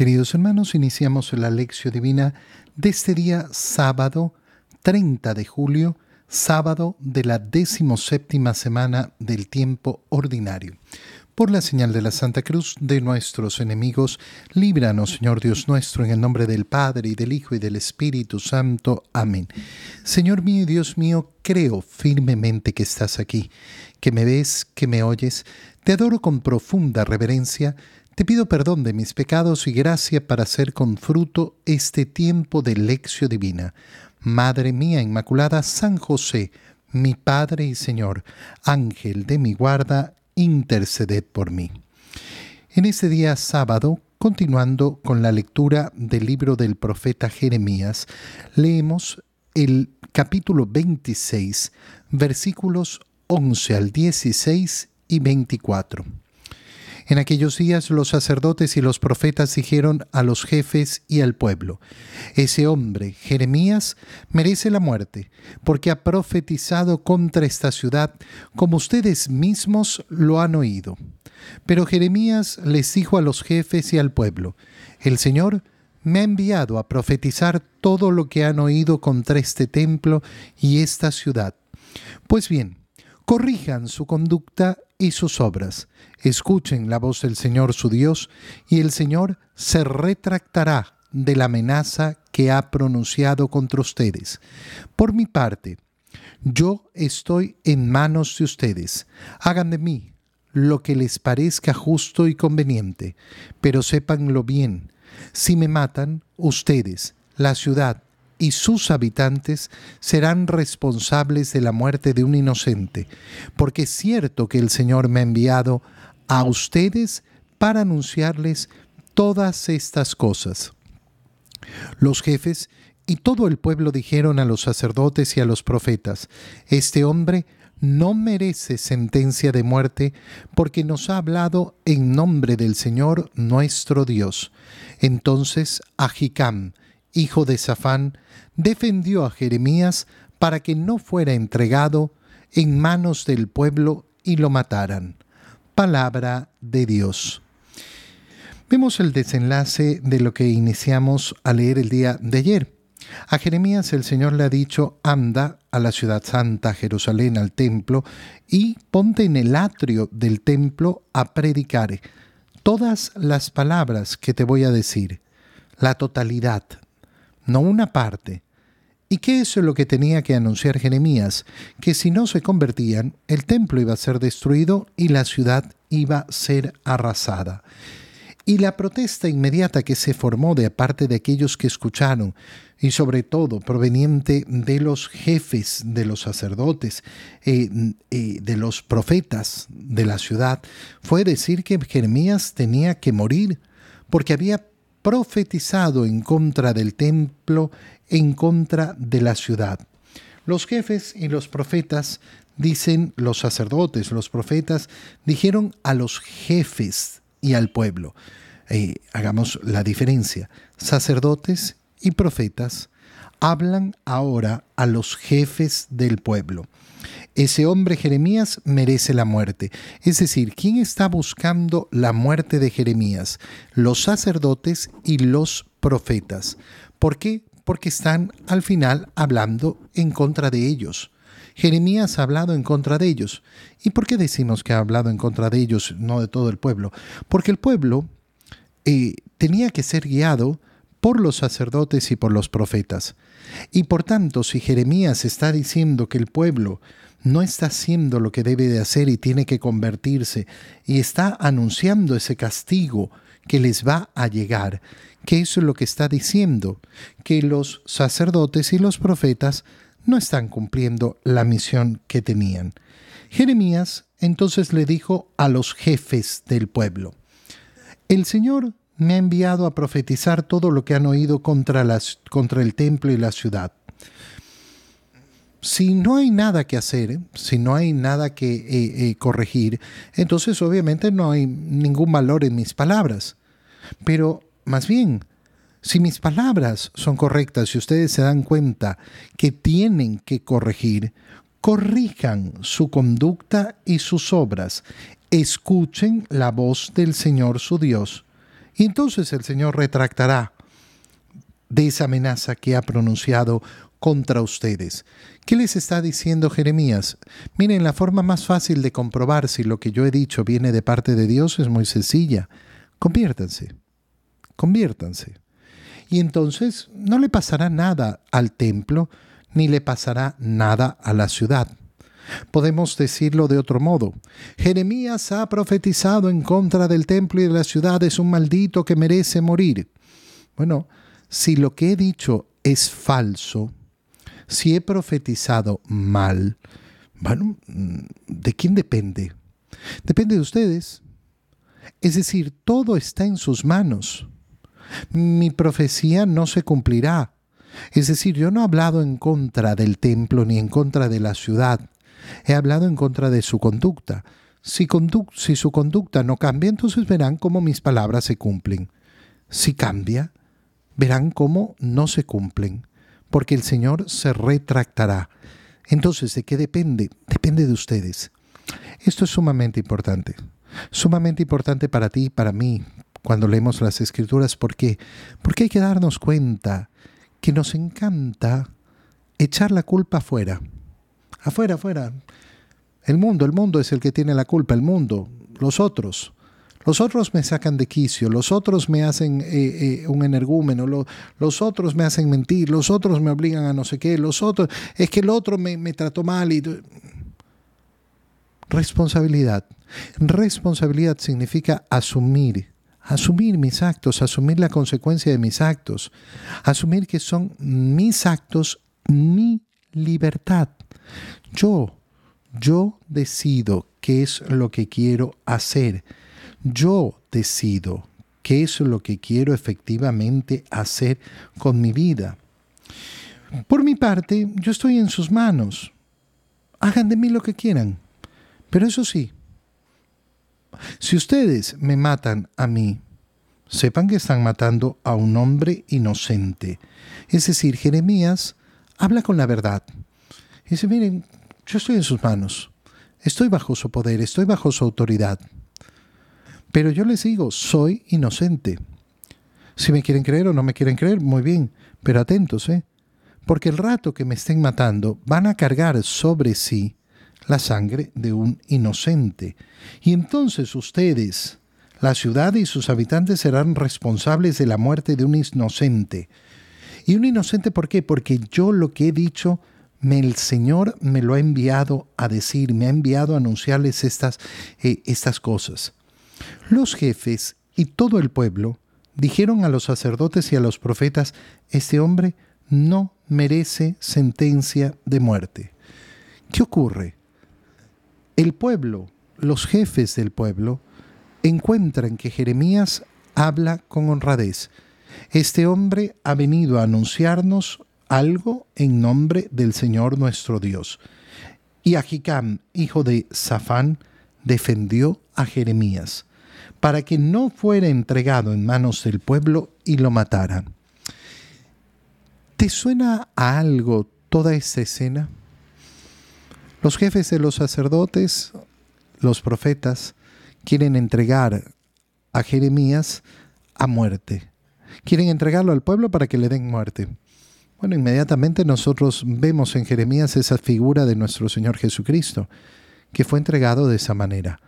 Queridos hermanos, iniciamos la lección divina de este día sábado 30 de julio, sábado de la decimoséptima semana del tiempo ordinario. Por la señal de la Santa Cruz de nuestros enemigos, líbranos, Señor Dios nuestro, en el nombre del Padre y del Hijo y del Espíritu Santo. Amén. Señor mío y Dios mío, creo firmemente que estás aquí, que me ves, que me oyes. Te adoro con profunda reverencia te pido perdón de mis pecados y gracia para hacer con fruto este tiempo de lección divina. Madre mía Inmaculada, San José, mi Padre y Señor, Ángel de mi guarda, interceded por mí. En este día sábado, continuando con la lectura del libro del profeta Jeremías, leemos el capítulo 26, versículos 11 al 16 y 24. En aquellos días los sacerdotes y los profetas dijeron a los jefes y al pueblo, ese hombre, Jeremías, merece la muerte, porque ha profetizado contra esta ciudad, como ustedes mismos lo han oído. Pero Jeremías les dijo a los jefes y al pueblo, el Señor me ha enviado a profetizar todo lo que han oído contra este templo y esta ciudad. Pues bien, corrijan su conducta y sus obras. Escuchen la voz del Señor su Dios, y el Señor se retractará de la amenaza que ha pronunciado contra ustedes. Por mi parte, yo estoy en manos de ustedes. Hagan de mí lo que les parezca justo y conveniente, pero sépanlo bien. Si me matan, ustedes, la ciudad y sus habitantes serán responsables de la muerte de un inocente, porque es cierto que el Señor me ha enviado a ustedes para anunciarles todas estas cosas. Los jefes y todo el pueblo dijeron a los sacerdotes y a los profetas, Este hombre no merece sentencia de muerte porque nos ha hablado en nombre del Señor nuestro Dios. Entonces Ahicam, hijo de Safán, defendió a Jeremías para que no fuera entregado en manos del pueblo y lo mataran. Palabra de Dios. Vemos el desenlace de lo que iniciamos a leer el día de ayer. A Jeremías el Señor le ha dicho, anda a la ciudad santa, Jerusalén, al templo, y ponte en el atrio del templo a predicar todas las palabras que te voy a decir, la totalidad, no una parte. ¿Y qué es lo que tenía que anunciar Jeremías? Que si no se convertían, el templo iba a ser destruido y la ciudad iba a ser arrasada. Y la protesta inmediata que se formó de parte de aquellos que escucharon, y sobre todo proveniente de los jefes de los sacerdotes, eh, eh, de los profetas de la ciudad, fue decir que Jeremías tenía que morir, porque había profetizado en contra del templo, en contra de la ciudad. Los jefes y los profetas dicen, los sacerdotes, los profetas, dijeron a los jefes y al pueblo. Eh, hagamos la diferencia. Sacerdotes y profetas hablan ahora a los jefes del pueblo ese hombre Jeremías merece la muerte. Es decir, ¿quién está buscando la muerte de Jeremías? Los sacerdotes y los profetas. ¿Por qué? Porque están al final hablando en contra de ellos. Jeremías ha hablado en contra de ellos. ¿Y por qué decimos que ha hablado en contra de ellos, no de todo el pueblo? Porque el pueblo eh, tenía que ser guiado por los sacerdotes y por los profetas. Y por tanto, si Jeremías está diciendo que el pueblo no está haciendo lo que debe de hacer y tiene que convertirse y está anunciando ese castigo que les va a llegar, que es lo que está diciendo, que los sacerdotes y los profetas no están cumpliendo la misión que tenían. Jeremías entonces le dijo a los jefes del pueblo, el Señor me ha enviado a profetizar todo lo que han oído contra, las, contra el templo y la ciudad si no hay nada que hacer, si no hay nada que eh, eh, corregir, entonces obviamente no hay ningún valor en mis palabras. Pero más bien, si mis palabras son correctas y ustedes se dan cuenta que tienen que corregir, corrijan su conducta y sus obras, escuchen la voz del Señor su Dios Y entonces el Señor retractará de esa amenaza que ha pronunciado contra ustedes. ¿Qué les está diciendo Jeremías? Miren, la forma más fácil de comprobar si lo que yo he dicho viene de parte de Dios es muy sencilla. Conviértanse, conviértanse. Y entonces no le pasará nada al templo, ni le pasará nada a la ciudad. Podemos decirlo de otro modo. Jeremías ha profetizado en contra del templo y de la ciudad, es un maldito que merece morir. Bueno, si lo que he dicho es falso, si he profetizado mal, bueno, ¿de quién depende? Depende de ustedes. Es decir, todo está en sus manos. Mi profecía no se cumplirá. Es decir, yo no he hablado en contra del templo ni en contra de la ciudad. He hablado en contra de su conducta. Si, si su conducta no cambia, entonces verán cómo mis palabras se cumplen. Si cambia, verán cómo no se cumplen porque el Señor se retractará. Entonces, ¿de qué depende? Depende de ustedes. Esto es sumamente importante. Sumamente importante para ti y para mí cuando leemos las escrituras. ¿Por qué? Porque hay que darnos cuenta que nos encanta echar la culpa afuera. Afuera, afuera. El mundo, el mundo es el que tiene la culpa, el mundo, los otros. Los otros me sacan de quicio, los otros me hacen eh, eh, un energúmeno, los otros me hacen mentir, los otros me obligan a no sé qué, los otros, es que el otro me, me trató mal y... Responsabilidad. Responsabilidad significa asumir, asumir mis actos, asumir la consecuencia de mis actos, asumir que son mis actos, mi libertad. Yo, yo decido qué es lo que quiero hacer yo decido qué es lo que quiero efectivamente hacer con mi vida. Por mi parte, yo estoy en sus manos. Hagan de mí lo que quieran. Pero eso sí, si ustedes me matan a mí, sepan que están matando a un hombre inocente. Es decir, Jeremías habla con la verdad. Dice, miren, yo estoy en sus manos. Estoy bajo su poder, estoy bajo su autoridad. Pero yo les digo, soy inocente. Si me quieren creer o no me quieren creer, muy bien, pero atentos, ¿eh? Porque el rato que me estén matando van a cargar sobre sí la sangre de un inocente. Y entonces ustedes, la ciudad y sus habitantes serán responsables de la muerte de un inocente. ¿Y un inocente por qué? Porque yo lo que he dicho, el Señor me lo ha enviado a decir, me ha enviado a anunciarles estas, eh, estas cosas. Los jefes y todo el pueblo dijeron a los sacerdotes y a los profetas, este hombre no merece sentencia de muerte. ¿Qué ocurre? El pueblo, los jefes del pueblo, encuentran que Jeremías habla con honradez. Este hombre ha venido a anunciarnos algo en nombre del Señor nuestro Dios. Y Ahicam, hijo de Safán, defendió a Jeremías para que no fuera entregado en manos del pueblo y lo mataran. ¿Te suena a algo toda esta escena? Los jefes de los sacerdotes, los profetas, quieren entregar a Jeremías a muerte. Quieren entregarlo al pueblo para que le den muerte. Bueno, inmediatamente nosotros vemos en Jeremías esa figura de nuestro Señor Jesucristo, que fue entregado de esa manera.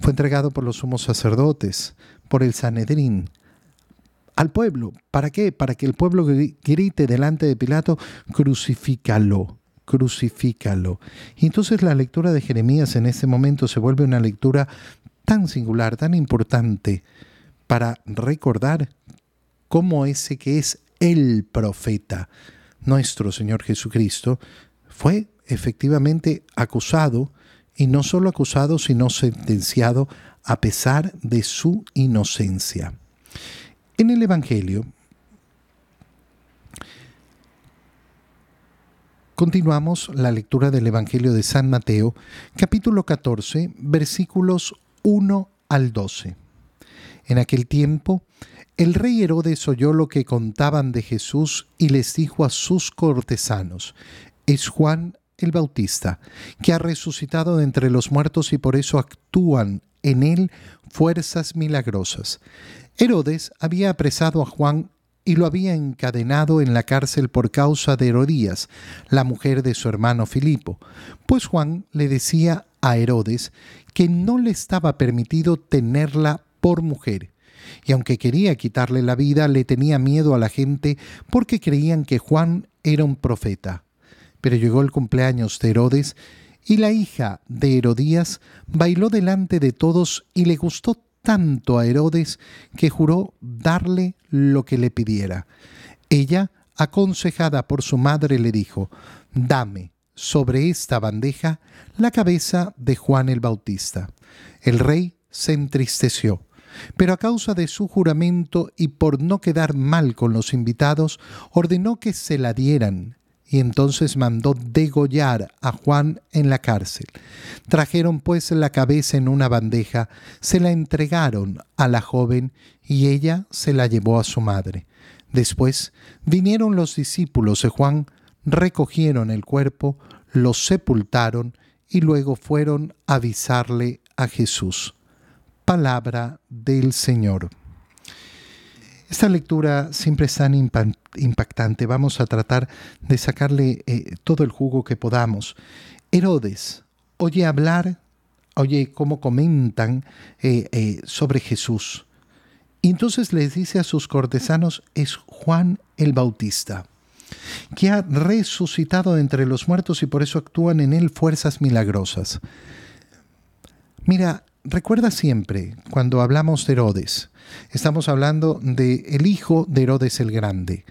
Fue entregado por los sumos sacerdotes, por el Sanedrín, al pueblo. ¿Para qué? Para que el pueblo grite delante de Pilato, crucifícalo, crucifícalo. Y entonces la lectura de Jeremías en este momento se vuelve una lectura tan singular, tan importante, para recordar cómo ese que es el profeta, nuestro Señor Jesucristo, fue efectivamente acusado y no solo acusado, sino sentenciado a pesar de su inocencia. En el Evangelio, continuamos la lectura del Evangelio de San Mateo, capítulo 14, versículos 1 al 12. En aquel tiempo, el rey Herodes oyó lo que contaban de Jesús y les dijo a sus cortesanos, es Juan el Bautista, que ha resucitado de entre los muertos y por eso actúan en él fuerzas milagrosas. Herodes había apresado a Juan y lo había encadenado en la cárcel por causa de Herodías, la mujer de su hermano Filipo, pues Juan le decía a Herodes que no le estaba permitido tenerla por mujer, y aunque quería quitarle la vida, le tenía miedo a la gente porque creían que Juan era un profeta. Pero llegó el cumpleaños de Herodes y la hija de Herodías bailó delante de todos y le gustó tanto a Herodes que juró darle lo que le pidiera. Ella, aconsejada por su madre, le dijo, Dame sobre esta bandeja la cabeza de Juan el Bautista. El rey se entristeció, pero a causa de su juramento y por no quedar mal con los invitados, ordenó que se la dieran y entonces mandó degollar a Juan en la cárcel. Trajeron pues la cabeza en una bandeja, se la entregaron a la joven y ella se la llevó a su madre. Después vinieron los discípulos de Juan, recogieron el cuerpo, lo sepultaron y luego fueron a avisarle a Jesús. Palabra del Señor. Esta lectura siempre es tan impactante. Vamos a tratar de sacarle eh, todo el jugo que podamos. Herodes oye hablar, oye cómo comentan eh, eh, sobre Jesús. Y entonces les dice a sus cortesanos, es Juan el Bautista, que ha resucitado entre los muertos y por eso actúan en él fuerzas milagrosas. Mira, recuerda siempre, cuando hablamos de Herodes, estamos hablando del el hijo de Herodes el Grande.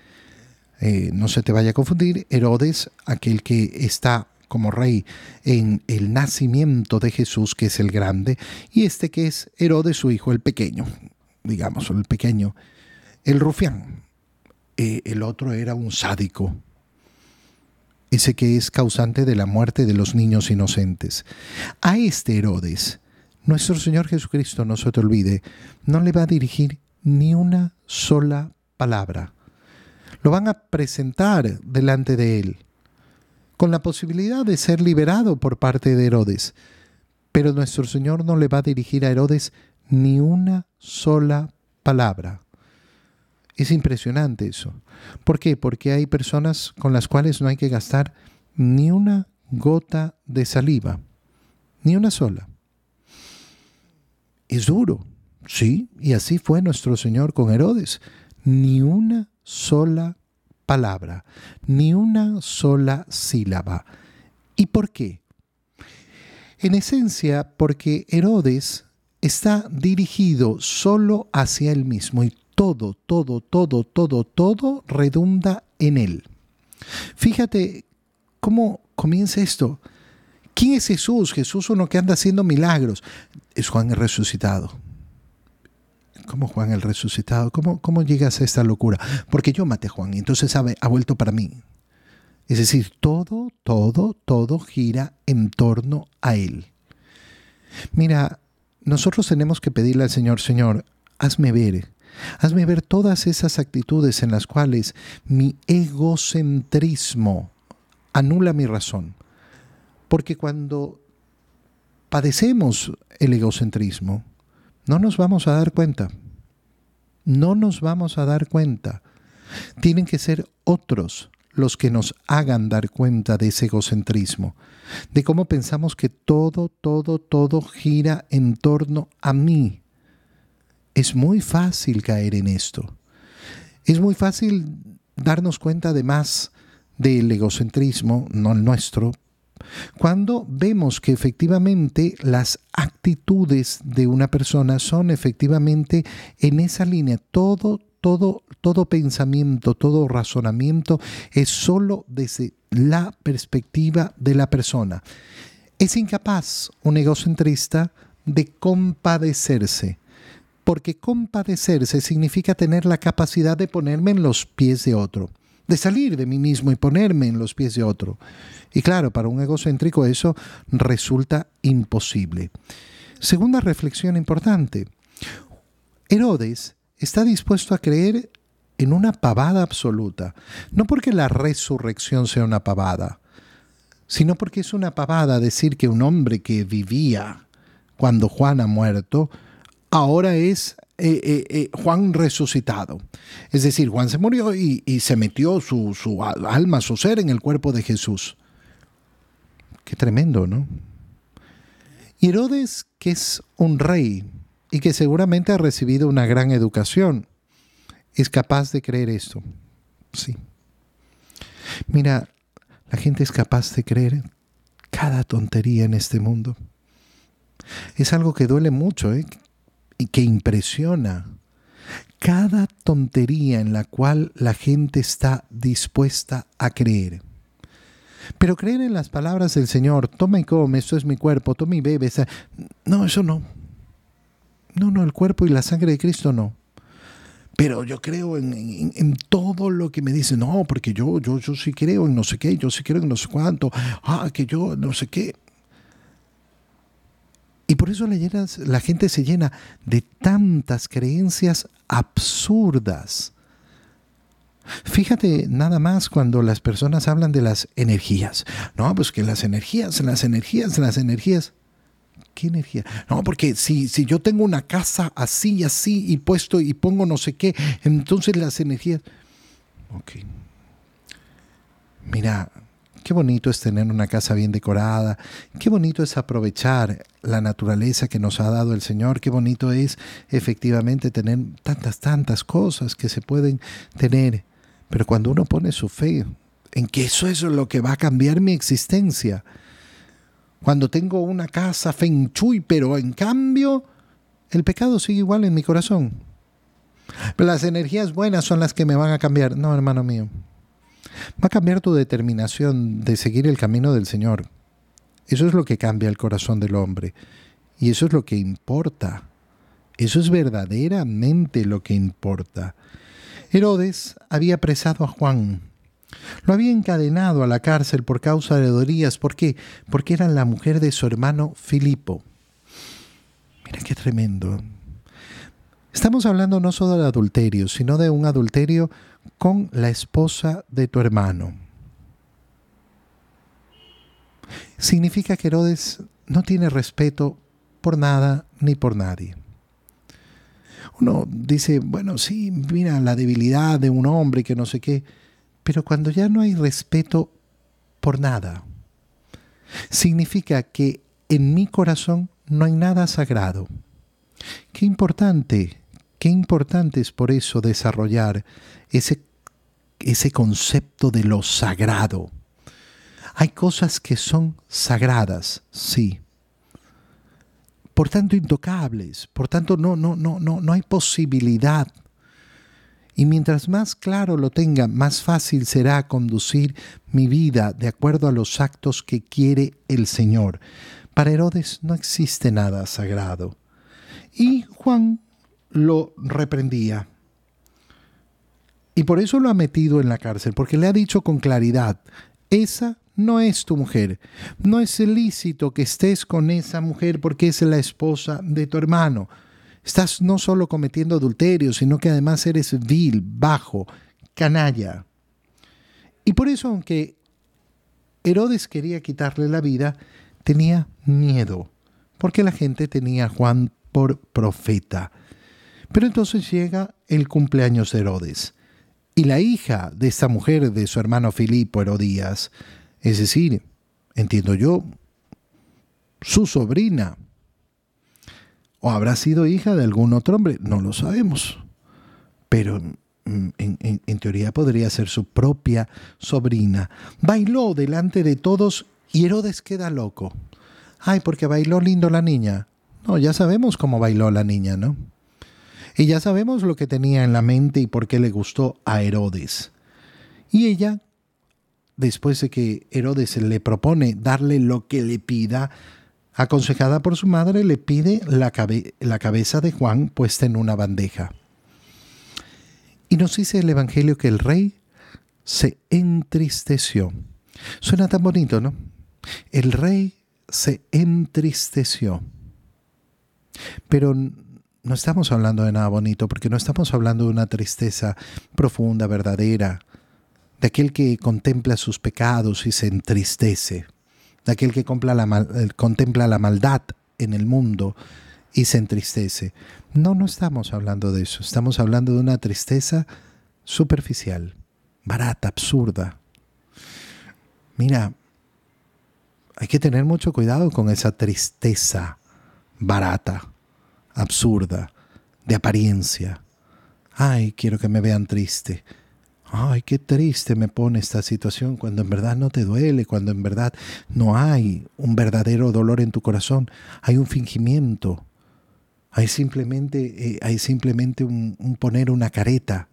Eh, no se te vaya a confundir, Herodes, aquel que está como rey en el nacimiento de Jesús, que es el grande, y este que es Herodes, su hijo, el pequeño, digamos, el pequeño, el rufián. Eh, el otro era un sádico, ese que es causante de la muerte de los niños inocentes. A este Herodes, nuestro Señor Jesucristo, no se te olvide, no le va a dirigir ni una sola palabra. Lo van a presentar delante de él, con la posibilidad de ser liberado por parte de Herodes. Pero nuestro Señor no le va a dirigir a Herodes ni una sola palabra. Es impresionante eso. ¿Por qué? Porque hay personas con las cuales no hay que gastar ni una gota de saliva, ni una sola. Es duro, sí, y así fue nuestro Señor con Herodes. Ni una sola palabra, ni una sola sílaba. ¿Y por qué? En esencia, porque Herodes está dirigido solo hacia él mismo y todo, todo, todo, todo, todo redunda en él. Fíjate cómo comienza esto. ¿Quién es Jesús? Jesús uno que anda haciendo milagros. Es Juan el resucitado. ¿Cómo Juan el resucitado? ¿Cómo, cómo llegas a esta locura? Porque yo maté a Juan y entonces ha, ha vuelto para mí. Es decir, todo, todo, todo gira en torno a Él. Mira, nosotros tenemos que pedirle al Señor, Señor, hazme ver, hazme ver todas esas actitudes en las cuales mi egocentrismo anula mi razón. Porque cuando padecemos el egocentrismo, no nos vamos a dar cuenta. No nos vamos a dar cuenta. Tienen que ser otros los que nos hagan dar cuenta de ese egocentrismo, de cómo pensamos que todo, todo, todo gira en torno a mí. Es muy fácil caer en esto. Es muy fácil darnos cuenta además del egocentrismo, no el nuestro, cuando vemos que efectivamente las actitudes de una persona son efectivamente en esa línea, todo, todo, todo pensamiento, todo razonamiento es solo desde la perspectiva de la persona. Es incapaz un egocentrista de compadecerse, porque compadecerse significa tener la capacidad de ponerme en los pies de otro de salir de mí mismo y ponerme en los pies de otro. Y claro, para un egocéntrico eso resulta imposible. Segunda reflexión importante. Herodes está dispuesto a creer en una pavada absoluta, no porque la resurrección sea una pavada, sino porque es una pavada decir que un hombre que vivía cuando Juan ha muerto, ahora es eh, eh, eh, Juan resucitado. Es decir, Juan se murió y, se metió su, alma, su ser en el cuerpo de Jesús. Qué tremendo, ¿no? Y Herodes, que es un rey y que seguramente ha recibido una gran educación, es capaz de creer esto. Sí. Mira, la gente es capaz de creer cada tontería en este mundo. Es algo que duele mucho ¿eh? Y que impresiona. Cada tontería en la cual la gente está dispuesta a creer. Pero creer en las palabras del Señor, toma y come, esto es mi cuerpo, toma y bebe. No, eso no. No, no, el cuerpo y la sangre de Cristo no pero yo creo en, todo lo que me dicen, no, porque yo, yo, yo sí creo en no sé qué, yo sí creo en no sé cuánto, ah, que yo no sé qué. Y por eso la, gente se llena de tantas creencias absurdas. Fíjate nada más cuando las personas hablan de las energías. No, pues que las energías, las energías, las energías. ¿Qué energía? No, porque si, si yo tengo una casa así y así y puesto y pongo no sé qué, entonces las energías... Ok. Mira, qué bonito es tener una casa bien decorada, qué bonito es aprovechar la naturaleza que nos ha dado el Señor, qué bonito es efectivamente tener tantas, tantas cosas que se pueden tener. Pero cuando uno pone su fe en que eso es lo que va a cambiar mi existencia, cuando tengo una casa feng shui, pero en cambio el pecado sigue igual en mi corazón. Las energías buenas son las que me van a cambiar. No, hermano mío. Va a cambiar tu determinación de seguir el camino del Señor. Eso es lo que cambia el corazón del hombre. Y eso es lo que importa. Eso es verdaderamente lo que importa. Herodes había apresado a Juan lo había encadenado a la cárcel por causa de Dorías. ¿Por qué? Porque era la mujer de su hermano Filipo. Mira qué tremendo. Estamos hablando no solo de adulterio, sino de un adulterio con la esposa de tu hermano. Significa que Herodes no tiene respeto por nada ni por nadie. Uno dice, bueno, sí, mira la debilidad de un hombre que no sé qué. Pero cuando ya no hay respeto por nada, significa que en mi corazón no hay nada sagrado. Qué importante, qué importante es por eso desarrollar ese, ese concepto de lo sagrado. Hay cosas que son sagradas, sí. Por tanto, intocables. Por tanto, no, no, no, no, no hay posibilidad y mientras más claro lo tenga, más fácil será conducir mi vida de acuerdo a los actos que quiere el Señor. Para Herodes no existe nada sagrado. Y Juan lo reprendía. Y por eso lo ha metido en la cárcel, porque le ha dicho con claridad, esa no es tu mujer. No es ilícito que estés con esa mujer porque es la esposa de tu hermano. Estás no solo cometiendo adulterio, sino que además eres vil, bajo, canalla. Y por eso, aunque Herodes quería quitarle la vida, tenía miedo, porque la gente tenía a Juan por profeta. Pero entonces llega el cumpleaños de Herodes, y la hija de esta mujer de su hermano Filipo Herodías, es decir, entiendo yo, su sobrina, o habrá sido hija de algún otro hombre, no lo sabemos. Pero mm, en, teoría podría ser su propia sobrina. Bailó delante de todos y Herodes queda loco. Ay, porque bailó lindo la niña. No, ya sabemos cómo bailó la niña, ¿no? Y ya sabemos lo que tenía en la mente y por qué le gustó a Herodes. Y ella, después de que Herodes le propone darle lo que le pida, aconsejada por su madre, le pide la, la cabeza de Juan puesta en una bandeja. Y nos dice el Evangelio que el rey se entristeció. Suena tan bonito, ¿no? El rey se entristeció. Pero no estamos hablando de nada bonito, porque no estamos hablando de una tristeza profunda, verdadera, de aquel que contempla sus pecados y se entristece. de aquel que contempla la maldad en el mundo y se entristece. No, no estamos hablando de eso, estamos hablando de una tristeza superficial, barata, absurda. Mira, hay que tener mucho cuidado con esa tristeza barata, absurda, de apariencia. Ay, quiero que me vean triste. Ay, qué triste me pone esta situación cuando en verdad no te duele, cuando en verdad no hay un verdadero dolor en tu corazón, hay un fingimiento, hay simplemente, eh, hay simplemente un, un poner una careta.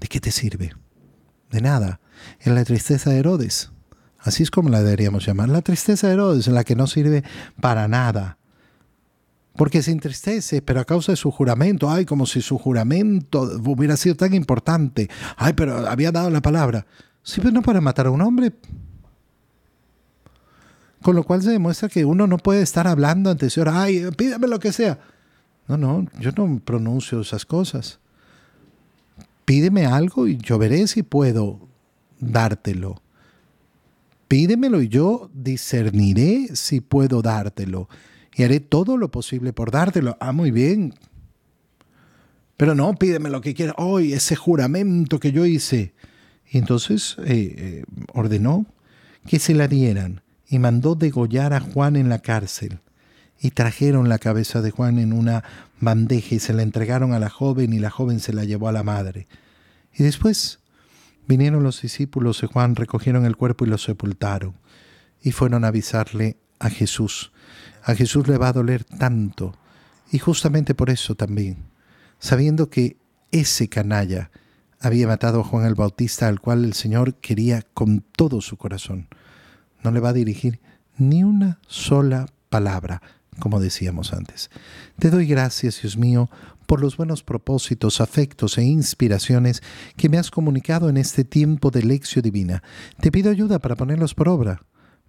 ¿De qué te sirve? De nada. En la tristeza de Herodes, así es como la deberíamos llamar, la tristeza de Herodes, la que no sirve para nada porque se entristece, pero a causa de su juramento, ay, como si su juramento hubiera sido tan importante, ay, pero había dado la palabra, sí, pero no para matar a un hombre. Con lo cual se demuestra que uno no puede estar hablando ante el Señor, ay, pídame lo que sea. No, no, yo no pronuncio esas cosas. Pídeme algo y yo veré si puedo dártelo. Pídemelo y yo discerniré si puedo dártelo y haré todo lo posible por dártelo. Ah, muy bien. Pero no, pídeme lo que quieras. Hoy, ese juramento que yo hice. Y entonces eh, eh, ordenó que se la dieran y mandó degollar a Juan en la cárcel. Y trajeron la cabeza de Juan en una bandeja y se la entregaron a la joven y la joven se la llevó a la madre. Y después vinieron los discípulos de Juan, recogieron el cuerpo y lo sepultaron. Y fueron a avisarle a Jesús. A Jesús le va a doler tanto. Y justamente por eso también, sabiendo que ese canalla había matado a Juan el Bautista, al cual el Señor quería con todo su corazón, no le va a dirigir ni una sola palabra, como decíamos antes. Te doy gracias, Dios mío, por los buenos propósitos, afectos e inspiraciones que me has comunicado en este tiempo de lección divina. Te pido ayuda para ponerlos por obra.